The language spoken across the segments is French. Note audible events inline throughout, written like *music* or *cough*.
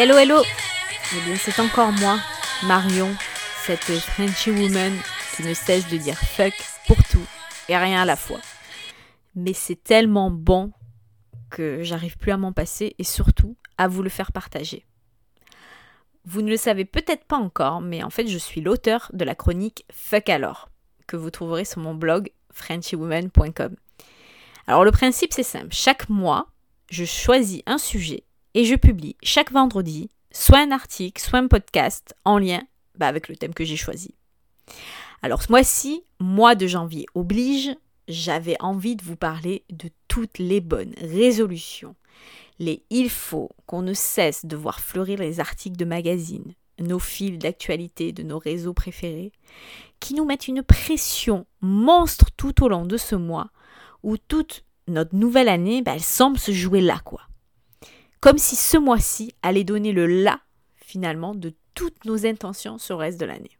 Hello, hello Eh bien, c'est encore moi, Marion, cette Frenchy woman qui ne cesse de dire fuck pour tout et rien à la fois. Mais c'est tellement bon que j'arrive plus à m'en passer et surtout à vous le faire partager. Vous ne le savez peut-être pas encore, mais en fait, je suis l'auteur de la chronique Fuck alors, que vous trouverez sur mon blog frenchywoman.com. Alors, le principe, c'est simple. Chaque mois, je choisis un sujet et je publie chaque vendredi soit un article, soit un podcast en lien bah, avec le thème que j'ai choisi. Alors ce mois-ci, mois de janvier oblige, j'avais envie de vous parler de toutes les bonnes résolutions. Les il faut qu'on ne cesse de voir fleurir les articles de magazines, nos fils d'actualité de nos réseaux préférés, qui nous mettent une pression monstre tout au long de ce mois, où toute notre nouvelle année, bah, elle semble se jouer là, quoi. Comme si ce mois-ci allait donner le là, finalement, de toutes nos intentions sur le reste de l'année.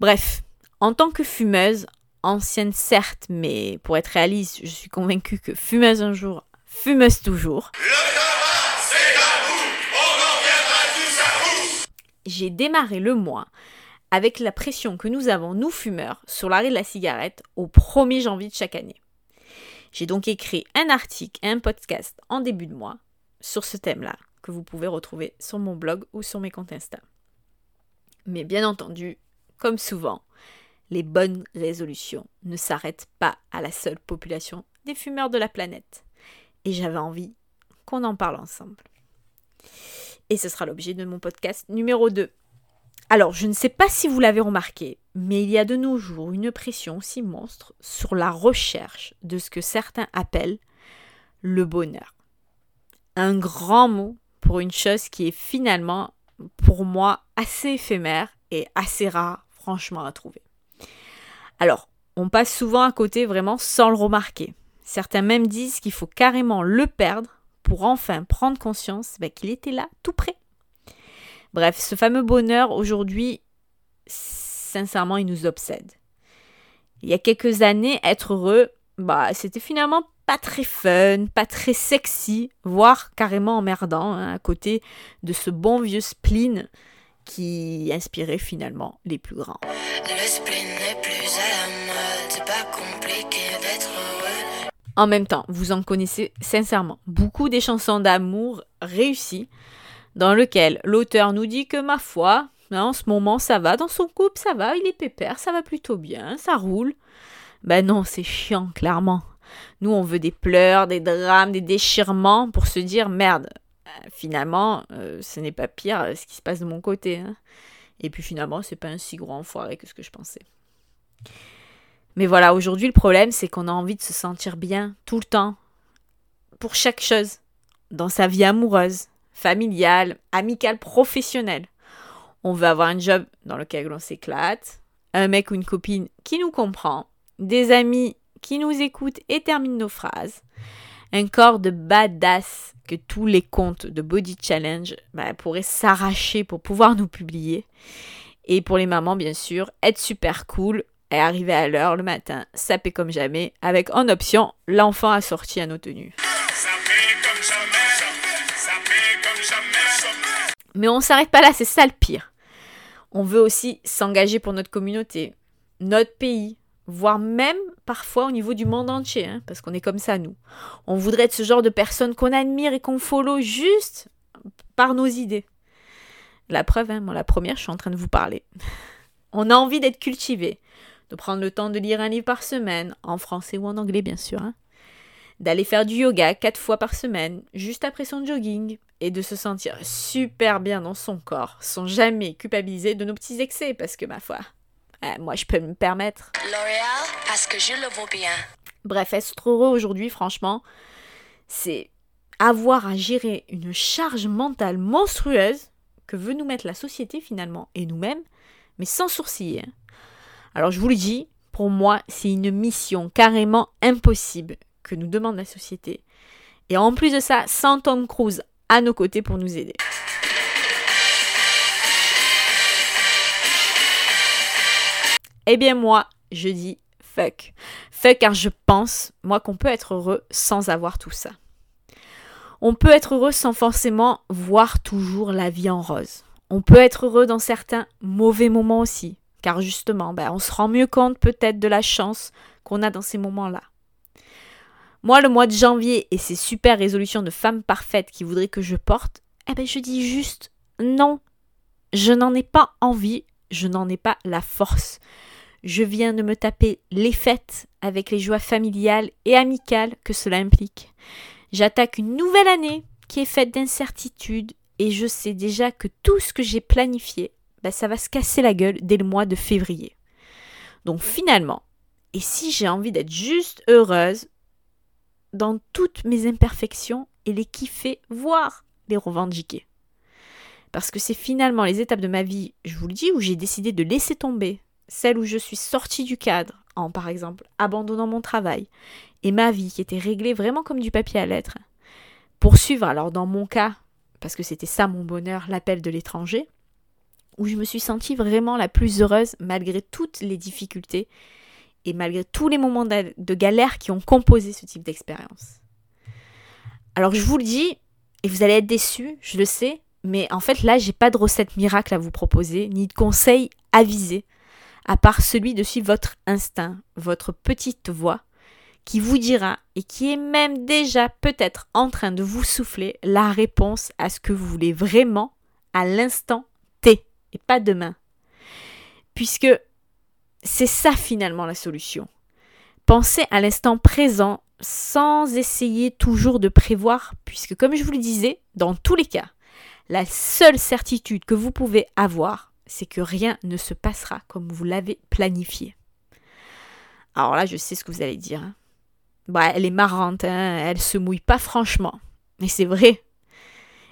Bref, en tant que fumeuse, ancienne certes, mais pour être réaliste, je suis convaincue que fumeuse un jour, fumeuse toujours. J'ai démarré le mois avec la pression que nous avons, nous fumeurs, sur l'arrêt de la cigarette au 1er janvier de chaque année. J'ai donc écrit un article et un podcast en début de mois sur ce thème-là, que vous pouvez retrouver sur mon blog ou sur mes comptes Insta. Mais bien entendu, comme souvent, les bonnes résolutions ne s'arrêtent pas à la seule population des fumeurs de la planète. Et j'avais envie qu'on en parle ensemble. Et ce sera l'objet de mon podcast numéro 2. Alors, je ne sais pas si vous l'avez remarqué, mais il y a de nos jours une pression aussi monstre sur la recherche de ce que certains appellent le bonheur. Un grand mot pour une chose qui est finalement, pour moi, assez éphémère et assez rare, franchement, à trouver. Alors, on passe souvent à côté vraiment sans le remarquer. Certains même disent qu'il faut carrément le perdre pour enfin prendre conscience bah, qu'il était là, tout près. Bref, ce fameux bonheur, aujourd'hui, sincèrement, il nous obsède. Il y a quelques années, être heureux, bah, c'était finalement pas très fun, pas très sexy, voire carrément emmerdant, hein, à côté de ce bon vieux spleen qui inspirait finalement les plus grands. Le spleen n'est plus à la mode, c'est pas compliqué d'être heureux. En même temps, vous en connaissez sincèrement beaucoup des chansons d'amour réussies dans lequel l'auteur nous dit que ma foi, hein, en ce moment ça va, dans son couple ça va, il est pépère, ça va plutôt bien, ça roule. Ben non, c'est chiant, clairement. Nous, on veut des pleurs, des drames, des déchirements pour se dire merde, euh, finalement, euh, ce n'est pas pire euh, ce qui se passe de mon côté. Hein. Et puis finalement, c'est pas un si gros enfoiré que ce que je pensais. Mais voilà, aujourd'hui, le problème, c'est qu'on a envie de se sentir bien tout le temps, pour chaque chose, dans sa vie amoureuse, familiale, amicale, professionnelle. On veut avoir un job dans lequel on s'éclate, un mec ou une copine qui nous comprend, des amis qui nous écoutent et terminent nos phrases, un corps de badass que tous les comptes de Body Challenge bah, pourraient s'arracher pour pouvoir nous publier. Et pour les mamans, bien sûr, être super cool et arriver à l'heure le matin, saper comme jamais, avec en option l'enfant assorti à nos tenues. Mais on s'arrête pas là, c'est ça le pire. On veut aussi s'engager pour notre communauté, notre pays, voire même parfois au niveau du monde entier, hein, parce qu'on est comme ça, nous. On voudrait être ce genre de personne qu'on admire et qu'on follow juste par nos idées. La preuve, hein, moi la première, je suis en train de vous parler. *laughs* On a envie d'être cultivé, de prendre le temps de lire un livre par semaine, en français ou en anglais bien sûr, hein. D'aller faire du yoga quatre fois par semaine, juste après son jogging, et de se sentir super bien dans son corps, sans jamais culpabiliser de nos petits excès, parce que ma foi, euh, moi je peux me permettre. L'Oréal, parce que je le vaux bien. Bref, être heureux aujourd'hui, franchement, c'est avoir à gérer une charge mentale monstrueuse que veut nous mettre la société finalement, et nous-mêmes, mais sans sourciller. Hein. Alors je vous le dis, pour moi, c'est une mission carrément impossible que nous demande la société. Et en plus de ça, sans Tom Cruise à nos côtés pour nous aider. Eh bien moi, je dis fuck. Fuck car je pense, moi, qu'on peut être heureux sans avoir tout ça. On peut être heureux sans forcément voir toujours la vie en rose. On peut être heureux dans certains mauvais moments aussi, car justement, ben, on se rend mieux compte peut-être de la chance qu'on a dans ces moments-là. Moi, le mois de janvier et ces super résolutions de femme parfaite qui voudraient que je porte, eh ben, je dis juste non. Je n'en ai pas envie, je n'en ai pas la force. Je viens de me taper les fêtes avec les joies familiales et amicales que cela implique. J'attaque une nouvelle année qui est faite d'incertitudes et je sais déjà que tout ce que j'ai planifié, bah, ça va se casser la gueule dès le mois de février. Donc finalement, et si j'ai envie d'être juste heureuse dans toutes mes imperfections et les kiffer, voire les revendiquer Parce que c'est finalement les étapes de ma vie, je vous le dis, où j'ai décidé de laisser tomber celles où je suis sortie du cadre, en par exemple abandonnant mon travail et ma vie qui était réglée vraiment comme du papier à lettres. Poursuivre, alors dans mon cas, parce que c'était ça mon bonheur, l'appel de l'étranger, où je me suis sentie vraiment la plus heureuse malgré toutes les difficultés et malgré tous les moments de galère qui ont composé ce type d'expérience. Alors je vous le dis, et vous allez être déçus, je le sais, mais en fait là, j'ai pas de recette miracle à vous proposer, ni de conseils avisés, à part celui de suivre votre instinct, votre petite voix, qui vous dira et qui est même déjà peut-être en train de vous souffler la réponse à ce que vous voulez vraiment à l'instant T et pas demain. Puisque c'est ça finalement la solution. Pensez à l'instant présent sans essayer toujours de prévoir, puisque comme je vous le disais, dans tous les cas, la seule certitude que vous pouvez avoir, c'est que rien ne se passera comme vous l'avez planifié. Alors là, je sais ce que vous allez dire. Hein. Bah, elle est marrante, hein, elle se mouille pas franchement. Mais c'est vrai.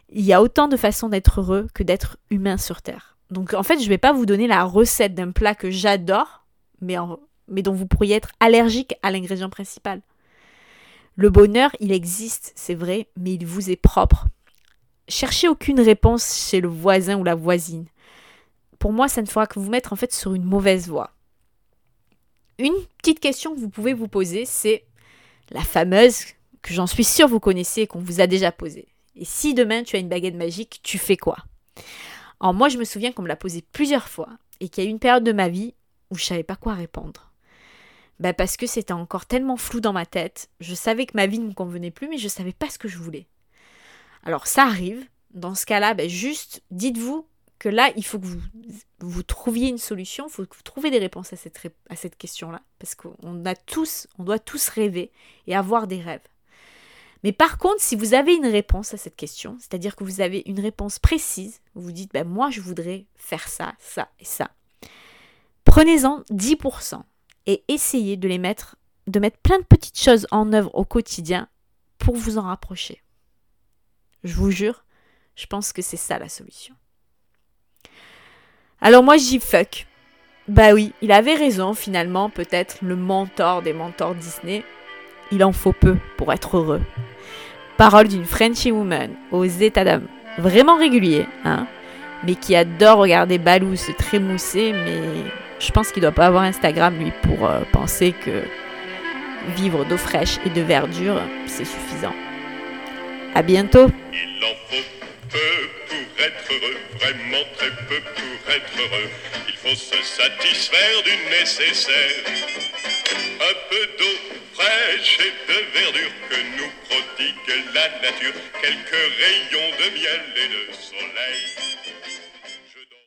Il y a autant de façons d'être heureux que d'être humain sur Terre. Donc en fait, je ne vais pas vous donner la recette d'un plat que j'adore, mais, dont vous pourriez être allergique à l'ingrédient principal. Le bonheur, il existe, c'est vrai, mais il vous est propre. Cherchez aucune réponse chez le voisin ou la voisine. Pour moi, ça ne fera que vous mettre en fait sur une mauvaise voie. Une petite question que vous pouvez vous poser, c'est la fameuse que j'en suis sûre vous connaissez et qu'on vous a déjà posée. Et si demain tu as une baguette magique, tu fais quoi? Alors moi je me souviens qu'on me l'a posée plusieurs fois et qu'il y a eu une période de ma vie où je savais pas quoi répondre. Ben parce que c'était encore tellement flou dans ma tête, je savais que ma vie ne me convenait plus mais je savais pas ce que je voulais. Alors ça arrive, dans ce cas-là, ben juste dites-vous que là, il faut que vous, vous trouviez une solution, il faut que vous trouviez des réponses à cette, à cette question-là. Parce qu'on a tous, on doit tous rêver et avoir des rêves. Mais par contre, si vous avez une réponse à cette question, c'est-à-dire que vous avez une réponse précise, vous vous dites, ben, moi je voudrais faire ça, ça et ça, prenez-en 10% et essayez de les mettre, de mettre plein de petites choses en œuvre au quotidien pour vous en rapprocher. Je vous jure, je pense que c'est ça la solution. Alors moi, j'y fuck. Bah oui, il avait raison finalement, peut-être le mentor des mentors Disney. Il en faut peu pour être heureux. Parole d'une Frenchy woman aux états d'âme vraiment réguliers, hein, mais qui adore regarder Balou se trémousser, mais je pense qu'il doit pas avoir Instagram lui pour euh, penser que vivre d'eau fraîche et de verdure, c'est suffisant. À bientôt. Il en faut peu pour être heureux, vraiment très peu pour être heureux. Il faut se satisfaire du nécessaire. Un peu d'eau fraîche et de verdure que nous prodigue la nature. Quelques rayons de miel et de soleil.